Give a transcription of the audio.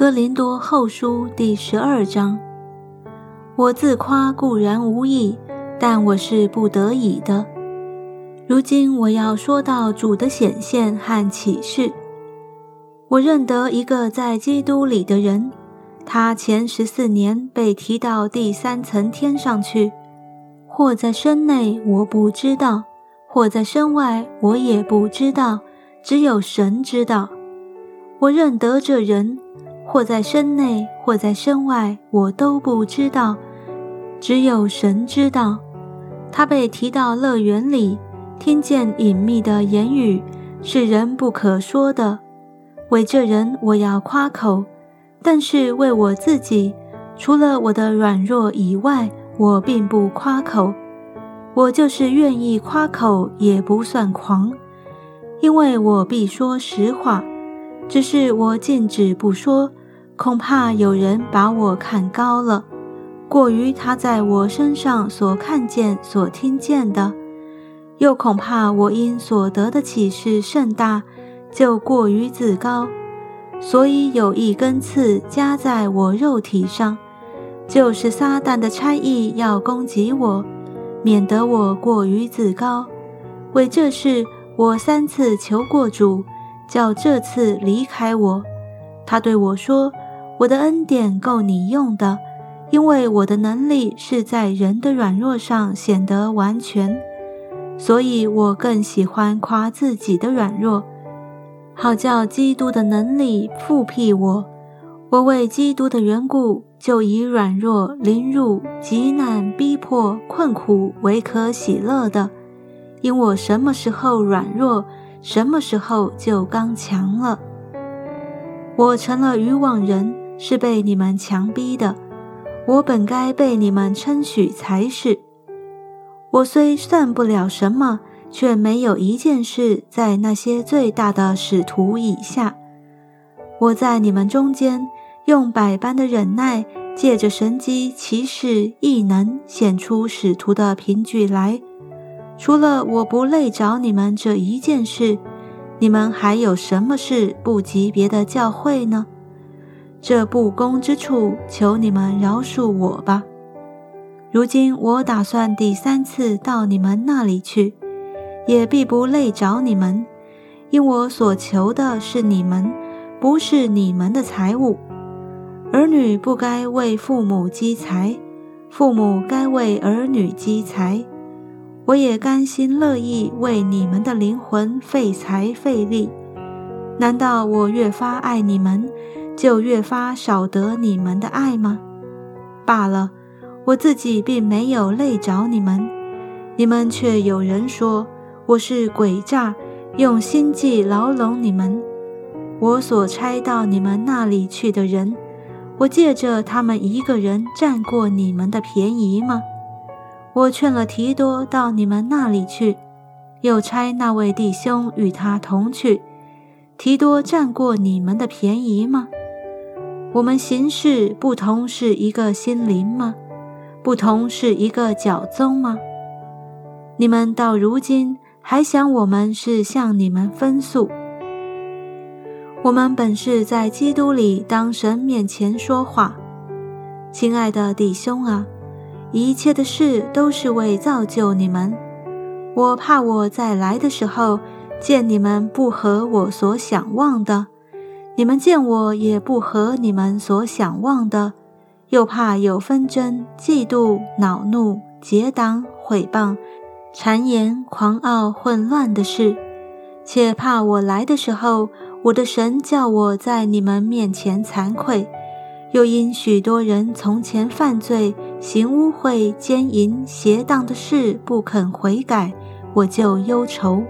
哥林多后书第十二章。我自夸固然无益，但我是不得已的。如今我要说到主的显现和启示。我认得一个在基督里的人，他前十四年被提到第三层天上去，或在身内我不知道，或在身外我也不知道，只有神知道。我认得这人，或在身内，或在身外，我都不知道，只有神知道。他被提到乐园里，听见隐秘的言语，是人不可说的。为这人，我要夸口；但是为我自己，除了我的软弱以外，我并不夸口。我就是愿意夸口，也不算狂，因为我必说实话。只是我禁止不说，恐怕有人把我看高了，过于他在我身上所看见、所听见的；又恐怕我因所得的启示甚大。就过于自高，所以有一根刺加在我肉体上，就是撒旦的差役要攻击我，免得我过于自高。为这事，我三次求过主，叫这次离开我。他对我说：“我的恩典够你用的，因为我的能力是在人的软弱上显得完全。所以我更喜欢夸自己的软弱。”好叫基督的能力复辟我，我为基督的缘故，就以软弱、凌辱、极难、逼迫、困苦为可喜乐的，因我什么时候软弱，什么时候就刚强了。我成了渔网人，是被你们强逼的，我本该被你们称许才是。我虽算不了什么。却没有一件事在那些最大的使徒以下。我在你们中间用百般的忍耐，借着神机骑士异能显出使徒的凭据来。除了我不累着你们这一件事，你们还有什么事不及别的教会呢？这不公之处，求你们饶恕我吧。如今我打算第三次到你们那里去。也必不累着你们，因我所求的是你们，不是你们的财物。儿女不该为父母积财，父母该为儿女积财。我也甘心乐意为你们的灵魂费财费力。难道我越发爱你们，就越发少得你们的爱吗？罢了，我自己并没有累着你们，你们却有人说。我是诡诈，用心计牢笼你们。我所差到你们那里去的人，我借着他们一个人占过你们的便宜吗？我劝了提多到你们那里去，又差那位弟兄与他同去，提多占过你们的便宜吗？我们行事不同是一个心灵吗？不同是一个教宗吗？你们到如今。还想我们是向你们分诉？我们本是在基督里当神面前说话，亲爱的弟兄啊，一切的事都是为造就你们。我怕我在来的时候见你们不合我所想望的，你们见我也不合你们所想望的，又怕有纷争、嫉妒、恼怒、结党、毁谤。谗言、狂傲、混乱的事，且怕我来的时候，我的神叫我在你们面前惭愧；又因许多人从前犯罪、行污秽、奸淫、邪荡的事不肯悔改，我就忧愁。